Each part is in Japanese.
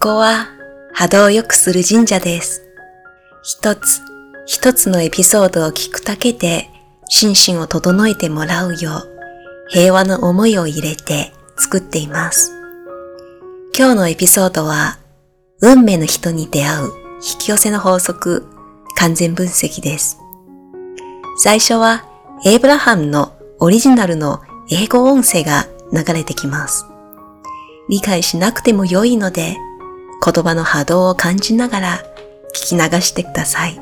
ここは波動を良くする神社です。一つ一つのエピソードを聞くだけで心身を整えてもらうよう平和の思いを入れて作っています。今日のエピソードは運命の人に出会う引き寄せの法則完全分析です。最初はエイブラハムのオリジナルの英語音声が流れてきます。理解しなくても良いので言葉の波動を感じながら聞き流してください。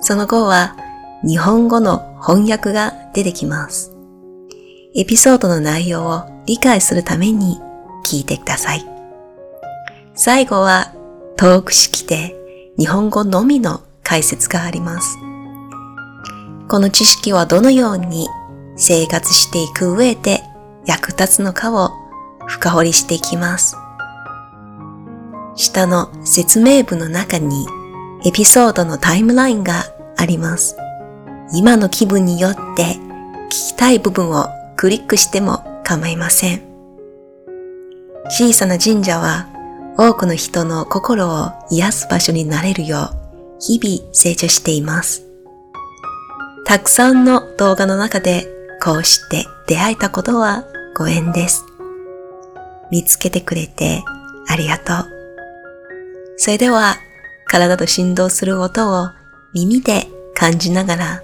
その後は日本語の翻訳が出てきます。エピソードの内容を理解するために聞いてください。最後はトーク式で日本語のみの解説があります。この知識はどのように生活していく上で役立つのかを深掘りしていきます。下の説明文の中にエピソードのタイムラインがあります。今の気分によって聞きたい部分をクリックしても構いません。小さな神社は多くの人の心を癒す場所になれるよう日々成長しています。たくさんの動画の中でこうして出会えたことはご縁です。見つけてくれてありがとう。それでは体と振動する音を耳で感じながら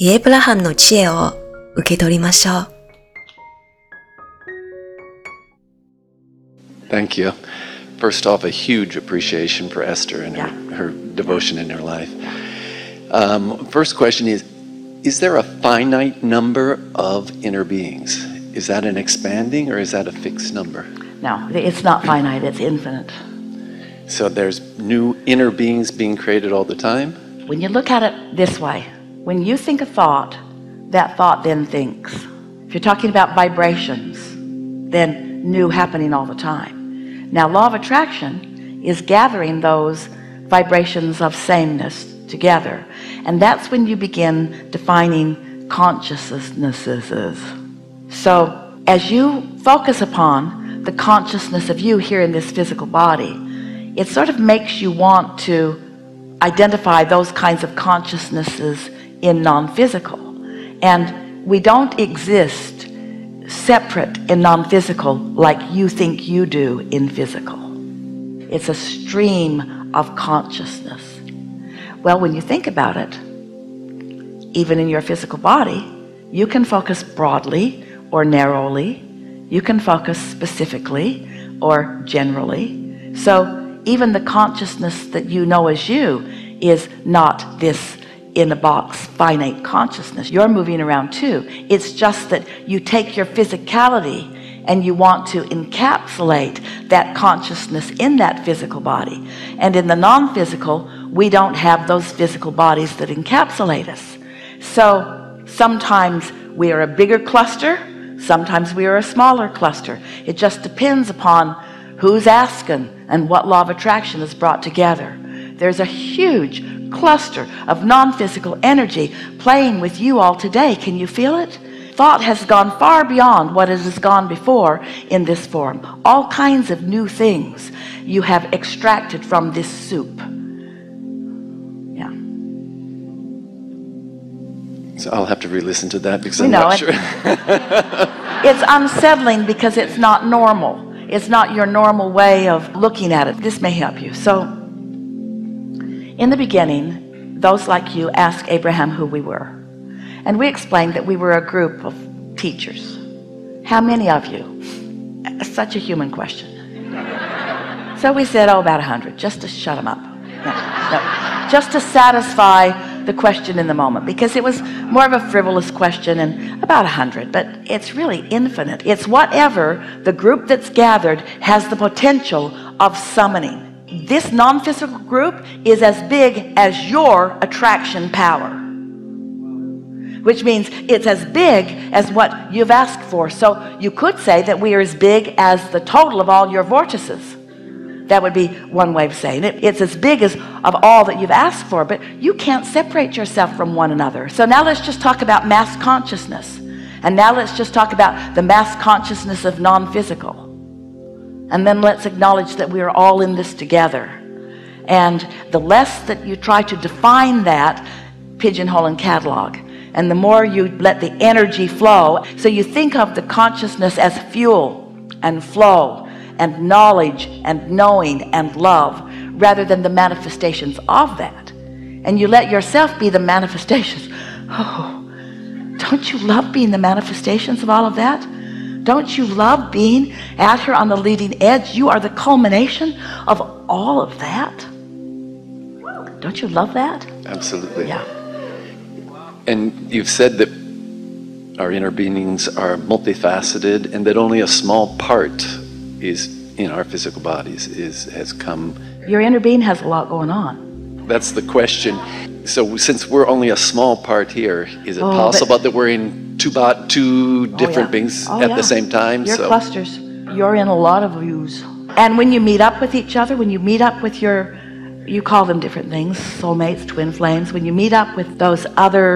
エイブラハムの知恵を受け取りましょう。Thank you. First off, a huge appreciation for Esther and her, her devotion in her life. Um, first question is Is there a finite number of inner beings? Is that an expanding or is that a fixed number? No, it's not finite, it's infinite. So there's new inner beings being created all the time? When you look at it this way, when you think a thought, that thought then thinks. If you're talking about vibrations, then new happening all the time. Now, law of attraction is gathering those vibrations of sameness together. And that's when you begin defining consciousnesses. So, as you focus upon the consciousness of you here in this physical body, it sort of makes you want to identify those kinds of consciousnesses in non physical. And we don't exist separate in non physical like you think you do in physical. It's a stream of consciousness. Well, when you think about it, even in your physical body, you can focus broadly or narrowly. You can focus specifically or generally. So even the consciousness that you know as you is not this in a box finite consciousness. You're moving around too. It's just that you take your physicality and you want to encapsulate that consciousness in that physical body. And in the non physical, we don't have those physical bodies that encapsulate us. So sometimes we are a bigger cluster, sometimes we are a smaller cluster. It just depends upon who's asking and what law of attraction is brought together. There's a huge cluster of non physical energy playing with you all today. Can you feel it? Thought has gone far beyond what it has gone before in this form. All kinds of new things you have extracted from this soup. Yeah. So I'll have to re listen to that because I'm know not it. sure. It's unsettling because it's not normal. It's not your normal way of looking at it. This may help you. So, in the beginning, those like you asked Abraham who we were. And we explained that we were a group of teachers. How many of you? Such a human question. So we said, oh, about a 100, just to shut them up. No, no, just to satisfy the question in the moment, because it was more of a frivolous question and about a 100, but it's really infinite. It's whatever the group that's gathered has the potential of summoning. This non physical group is as big as your attraction power which means it's as big as what you've asked for. So you could say that we are as big as the total of all your vortices. That would be one way of saying it. It's as big as of all that you've asked for, but you can't separate yourself from one another. So now let's just talk about mass consciousness. And now let's just talk about the mass consciousness of non physical. And then let's acknowledge that we are all in this together. And the less that you try to define that, pigeonhole and catalog, and the more you let the energy flow. So you think of the consciousness as fuel and flow and knowledge and knowing and love rather than the manifestations of that. And you let yourself be the manifestations. Oh, don't you love being the manifestations of all of that? Don't you love being out here on the leading edge? You are the culmination of all of that. Don't you love that? Absolutely. Yeah. And you've said that our inner beings are multifaceted and that only a small part is in our physical bodies is has come Your inner being has a lot going on. that's the question so since we're only a small part here is it Oh, possible that we're in two bot two Oh, different yeah. beings Oh, at yeah. the same time You're so clusters. You're in a lot of views. And when you meet up with each other, when you meet up with your, you call them different things, soulmates, twin flames, when you meet up with those other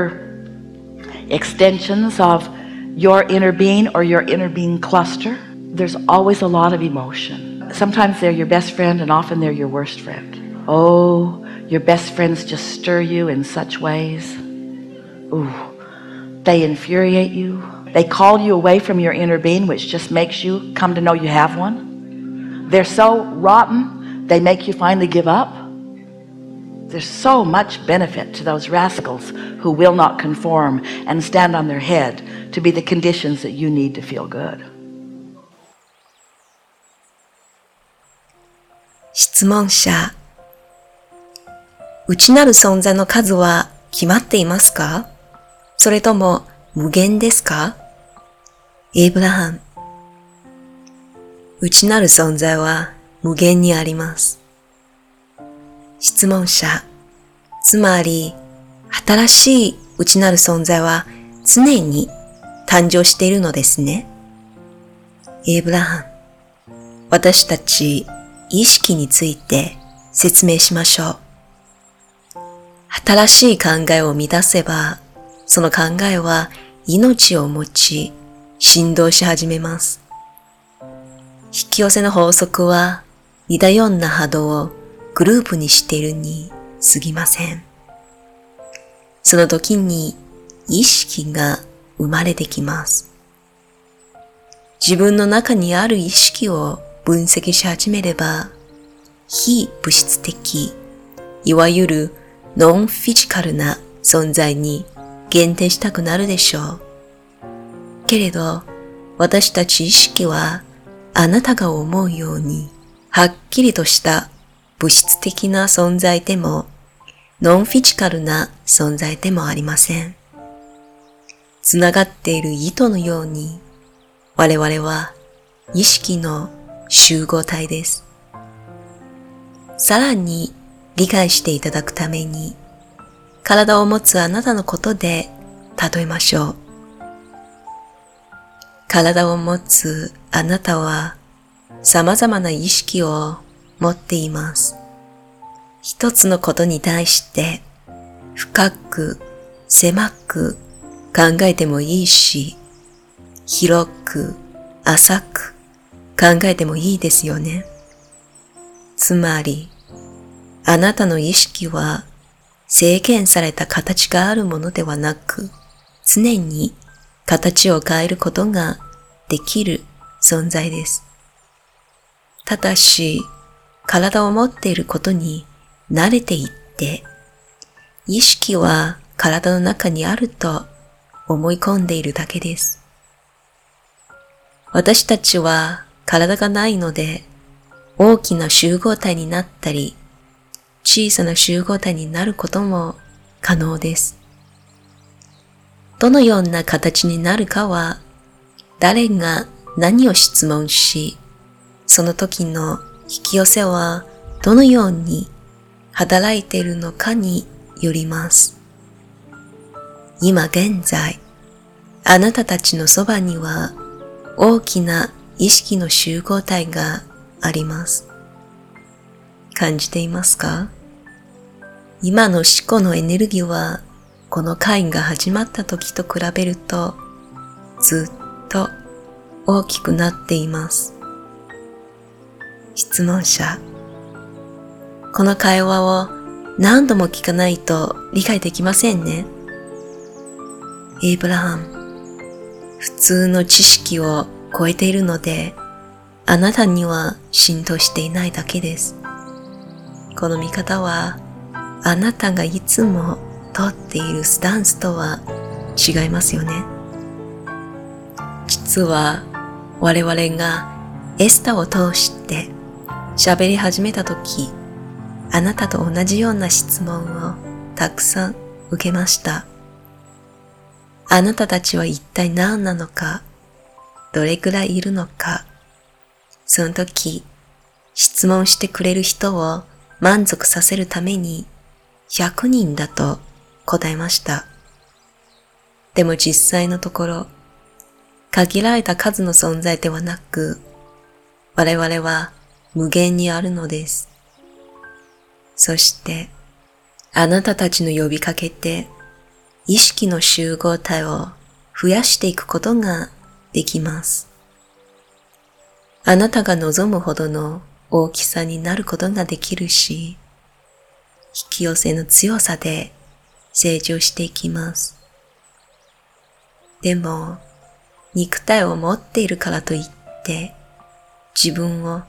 extensions of your inner being or your inner being cluster, there's always a lot of emotion. Sometimes they're your best friend and often they're your worst friend. Oh, your best friends just stir you in such ways. Ooh, they infuriate you. They call you away from your inner being, which just makes you come to know you have one. They're so rotten, they make you finally give up. There's so much benefit to those rascals who will not conform and stand on their head to be the conditions that you need to feel good. 質問者。内なる存在の数は決まっていますか？それとも無限ですか？エイブラハム。内なる存在は無限にあります。質問者。つまり、新しい内なる存在は常に誕生しているのですね。エイブラハム。私たち意識について説明しましょう。新しい考えを乱せば、その考えは命を持ち、振動し始めます。引き寄せの法則は似たような波動をグループにしているに過ぎません。その時に意識が生まれてきます。自分の中にある意識を分析し始めれば、非物質的、いわゆるノンフィジカルな存在に限定したくなるでしょう。けれど、私たち意識はあなたが思うように、はっきりとした物質的な存在でも、ノンフィジカルな存在でもありません。つながっている糸のように、我々は意識の集合体です。さらに理解していただくために、体を持つあなたのことで例えましょう。体を持つあなたは様々な意識を持っています。一つのことに対して深く狭く考えてもいいし、広く浅く考えてもいいですよね。つまり、あなたの意識は制限された形があるものではなく、常に形を変えることができる存在です。ただし、体を持っていることに慣れていって、意識は体の中にあると思い込んでいるだけです。私たちは体がないので、大きな集合体になったり、小さな集合体になることも可能です。どのような形になるかは、誰が何を質問し、その時の引き寄せはどのように働いているのかによります。今現在、あなたたちのそばには大きな意識の集合体があります。感じていますか？今の思考のエネルギーはこの会が始まった時と比べるとずっと大きくなっています。質問者。この会話を何度も聞かないと理解できませんね。エイブラハム、普通の知識を超えているので、あなたには浸透していないだけです。この見方は、あなたがいつもとっているスタンスとは違いますよね。実は我々がエスタを通して喋り始めたとき、あなたと同じような質問をたくさん受けました。あなたたちは一体何なのか、どれくらいいるのか、その時、質問してくれる人を満足させるために100人だと答えました。でも実際のところ、限られた数の存在ではなく、我々は無限にあるのです。そして、あなたたちの呼びかけて、意識の集合体を増やしていくことができます。あなたが望むほどの大きさになることができるし、引き寄せの強さで成長していきます。でも、肉体を持っているからといって、自分を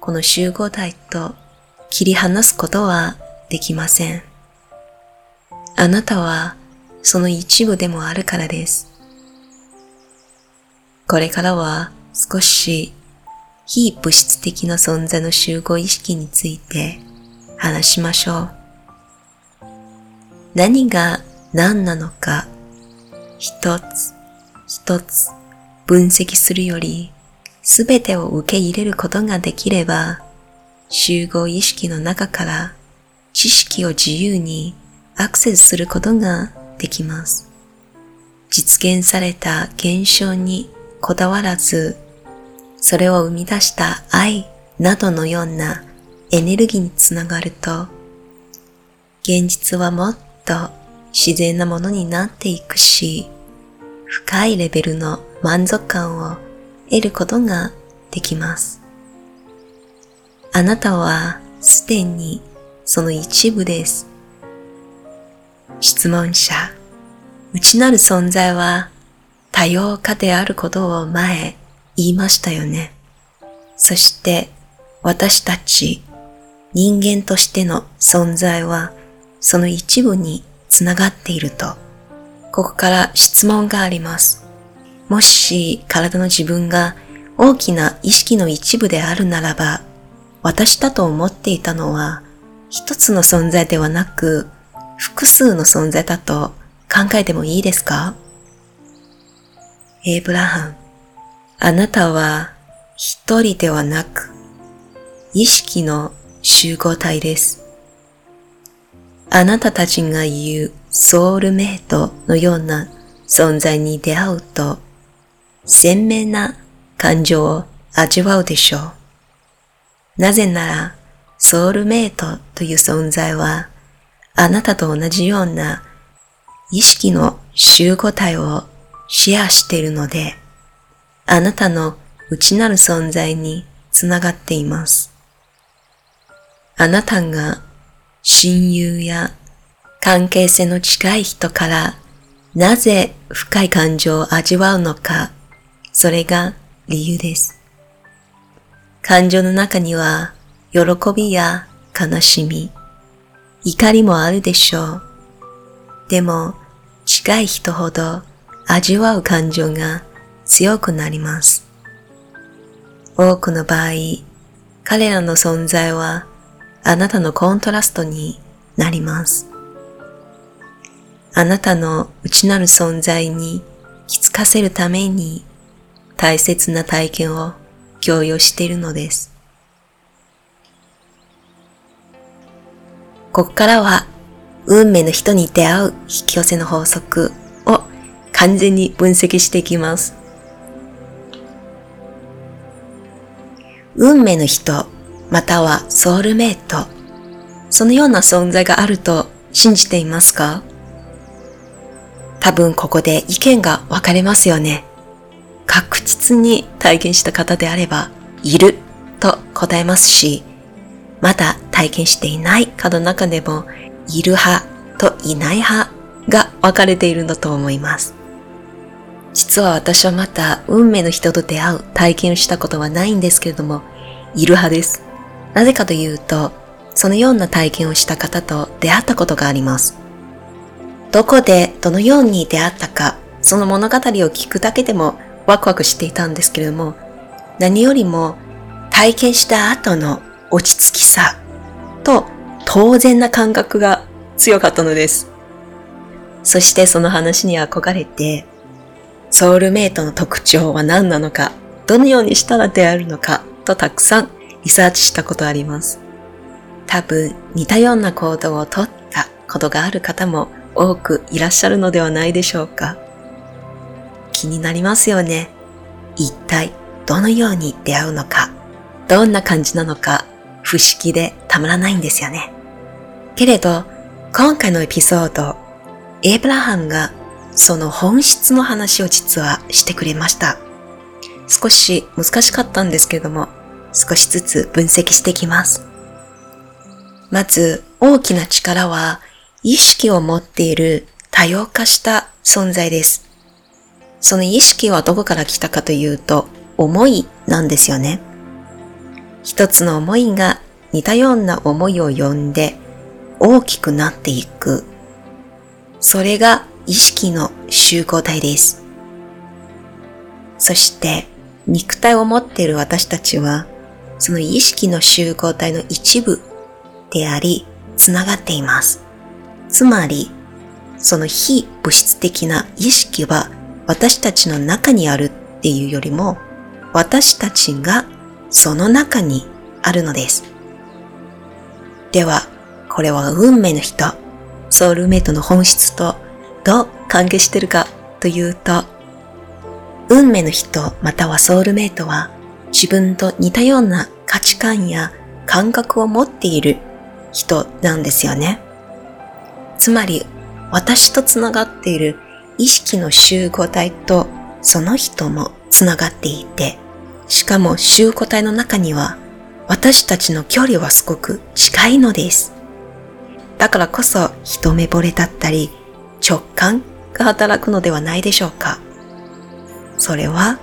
この集合体と切り離すことはできません。あなたはその一部でもあるからです。これからは少し非物質的な存在の集合意識について話しましょう。何が何なのか一つ一つ分析するよりすべてを受け入れることができれば、集合意識の中から知識を自由にアクセスすることができます。実現された現象にこだわらず、それを生み出した愛などのようなエネルギーにつながると、現実はもっと自然なものになっていくし、深いレベルの満足感を得ることができます。あなたはすでにその一部です。質問者、内なる存在は多様化であることを前言いましたよね。そして私たち人間としての存在はその一部につながっていると、ここから質問があります。もし体の自分が大きな意識の一部であるならば、私だと思っていたのは一つの存在ではなく複数の存在だと考えてもいいですか？エイブラハン、あなたは一人ではなく意識の集合体です。あなたたちが言うソウルメイトのような存在に出会うと鮮明な感情を味わうでしょう。なぜなら、ソウルメイトという存在は、あなたと同じような意識の集合体をシェアしているので、あなたの内なる存在につながっています。あなたが親友や関係性の近い人からなぜ深い感情を味わうのかそれが理由です。感情の中には、喜びや悲しみ、怒りもあるでしょう。でも、近い人ほど味わう感情が強くなります。多くの場合、彼らの存在はあなたのコントラストになります。あなたの内なる存在に気づかせるために大切な体験を共有しているのです。ここからは運命の人に出会う引き寄せの法則を完全に分析していきます。運命の人、またはソウルメイト、そのような存在があると信じていますか？多分ここで意見が分かれますよね。確実に体験した方であれば、いると答えますし、まだ体験していないかの中でも、いる派といない派が分かれているんだと思います。実は私はまた運命の人と出会う体験をしたことはないんですけれども、いる派です。なぜかというと、そのような体験をした方と出会ったことがあります。どこでどのように出会ったか、その物語を聞くだけでもワクワクしていたんですけれども、何よりも体験した後の落ち着きさと当然な感覚が強かったのです。そしてその話に憧れて、ソウルメイトの特徴は何なのか、どのようにしたら出会えるのかとたくさんリサーチしたことあります。多分似たような行動をとったことがある方も多くいらっしゃるのではないでしょうか。気になりますよね。一体どのように出会うのか、どんな感じなのか、不思議でたまらないんですよね。けれど、今回のエピソード、エイブラハムがその本質の話を実はしてくれました。少し難しかったんですけれども、少しずつ分析していきます。まず、大きな力は意識を持っている多様化した存在です。その意識はどこから来たかというと、思いなんですよね。一つの思いが似たような思いを呼んで大きくなっていく。それが意識の集合体です。そして肉体を持っている私たちはその意識の集合体の一部であり、つながっています。つまり、その非物質的な意識は私たちの中にあるっていうよりも、私たちがその中にあるのです。では、これは運命の人、ソウルメイトの本質とどう関係してるかというと、運命の人またはソウルメイトは自分と似たような価値観や感覚を持っている人なんですよね。つまり、私とつながっている意識の集合体とその人もつながっていて、しかも集合体の中には私たちの距離はすごく近いのです。だからこそ一目惚れだったり直感が働くのではないでしょうか。それは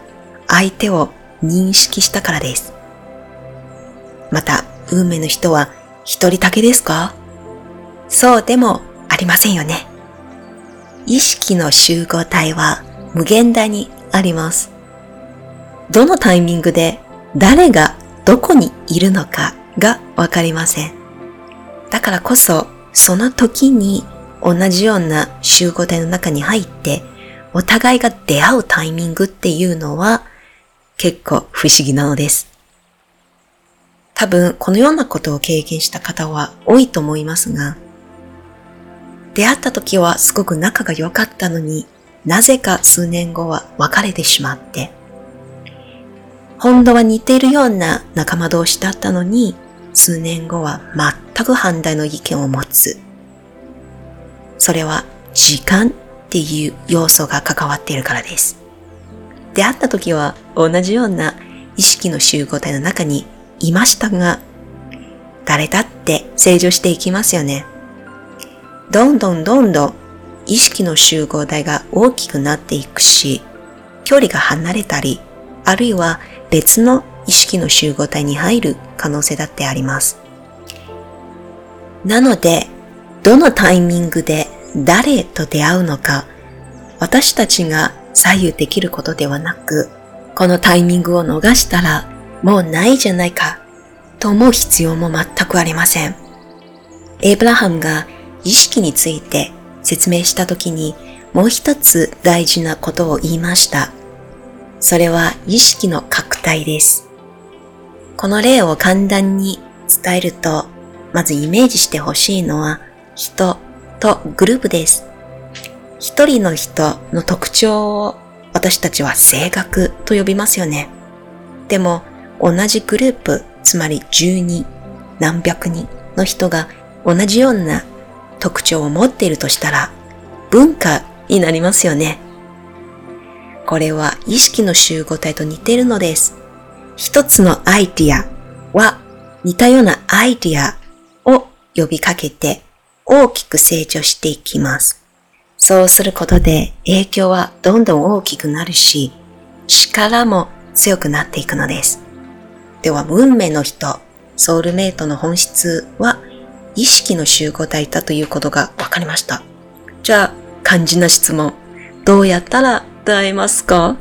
相手を認識したからです。また、運命の人は一人だけですか？そうでもありませんよね。意識の集合体は無限大にあります。どのタイミングで誰がどこにいるのかがわかりません。だからこそ、その時に同じような集合体の中に入って、お互いが出会うタイミングっていうのは結構不思議なのです。多分このようなことを経験した方は多いと思いますが、出会った時はすごく仲が良かったのになぜか数年後は別れてしまって、本当は似ているような仲間同士だったのに、数年後は全く反対の意見を持つ。それは時間っていう要素が関わっているからです。出会った時は同じような意識の集合体の中にいましたが、誰だって成長していきますよね。どんどんどんどん意識の集合体が大きくなっていくし、距離が離れたり、あるいは別の意識の集合体に入る可能性だってあります。なので、どのタイミングで誰と出会うのか、私たちが左右できることではなく、このタイミングを逃したらもうないじゃないかと思う必要も全くありません。エイブラハムが意識について説明したときにもう一つ大事なことを言いました。それは意識の拡大です。この例を簡単に伝えると、まずイメージしてほしいのは人とグループです。一人の人の特徴を私たちは性格と呼びますよね。でも同じグループ、つまり十人、何百人の人が同じような特徴を持っているとしたら文化になりますよね。これは意識の集合体と似ているのです。一つのアイディア、は似たようなアイディアを呼びかけて大きく成長していきます。そうすることで影響はどんどん大きくなるし、力も強くなっていくのです。では、運命の人、ソウルメイトの本質は意識の集合体だということが分かりました。じゃあ、肝心な質問。どうやったら出会えますか？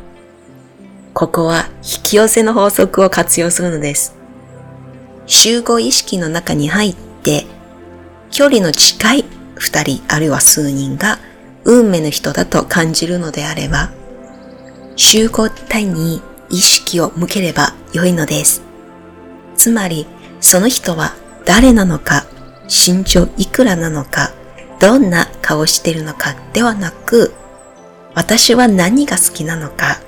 ここは引き寄せの法則を活用するのです。集合意識の中に入って、距離の近い二人あるいは数人が運命の人だと感じるのであれば、集合体に意識を向ければ良いのです。つまり、その人は誰なのか、身長いくらなのか、どんな顔してるのかではなく、私は何が好きなのか、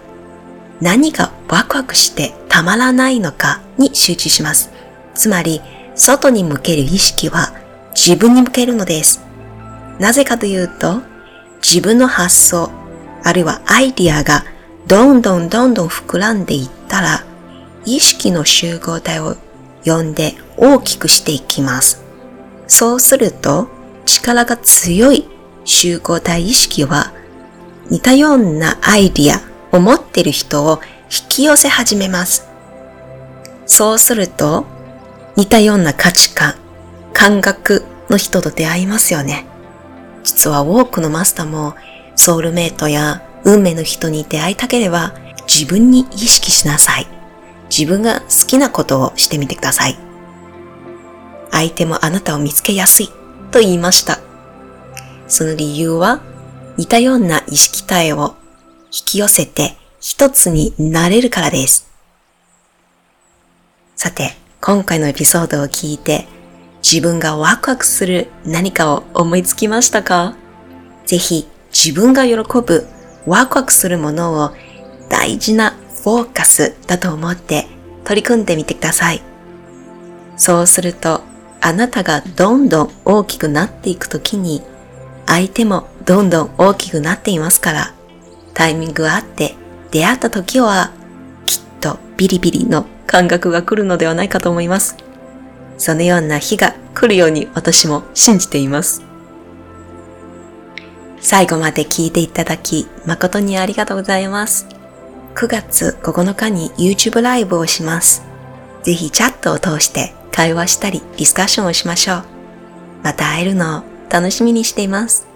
何がワクワクしてたまらないのかに集中します。つまり、外に向ける意識は自分に向けるのです。なぜかというと、自分の発想、あるいはアイディアがどんどんどんどん膨らんでいったら、意識の集合体を呼んで大きくしていきます。そうすると、力が強い集合体意識は、似たようなアイディアを持っている人を引き寄せ始めます。そうすると、似たような価値観、感覚の人と出会いますよね。実は多くのマスターもソウルメイトや運命の人に出会いたければ自分に意識しなさい。自分が好きなことをしてみてください。相手もあなたを見つけやすいと言いました。その理由は似たような意識体を引き寄せて一つになれるからです。さて、今回のエピソードを聞いて自分がワクワクする何かを思いつきましたか？ぜひ自分が喜ぶワクワクするものを大事なフォーカスだと思って取り組んでみてください。そうするとあなたがどんどん大きくなっていくときに相手もどんどん大きくなっていますからタイミングがあって出会った時はきっとビリビリの感覚が来るのではないかと思います。そのような日が来るように私も信じています。最後まで聞いていただき誠にありがとうございます。9月9日に YouTube ライブをします。ぜひチャットを通して会話したりディスカッションをしましょう。また会えるのを楽しみにしています。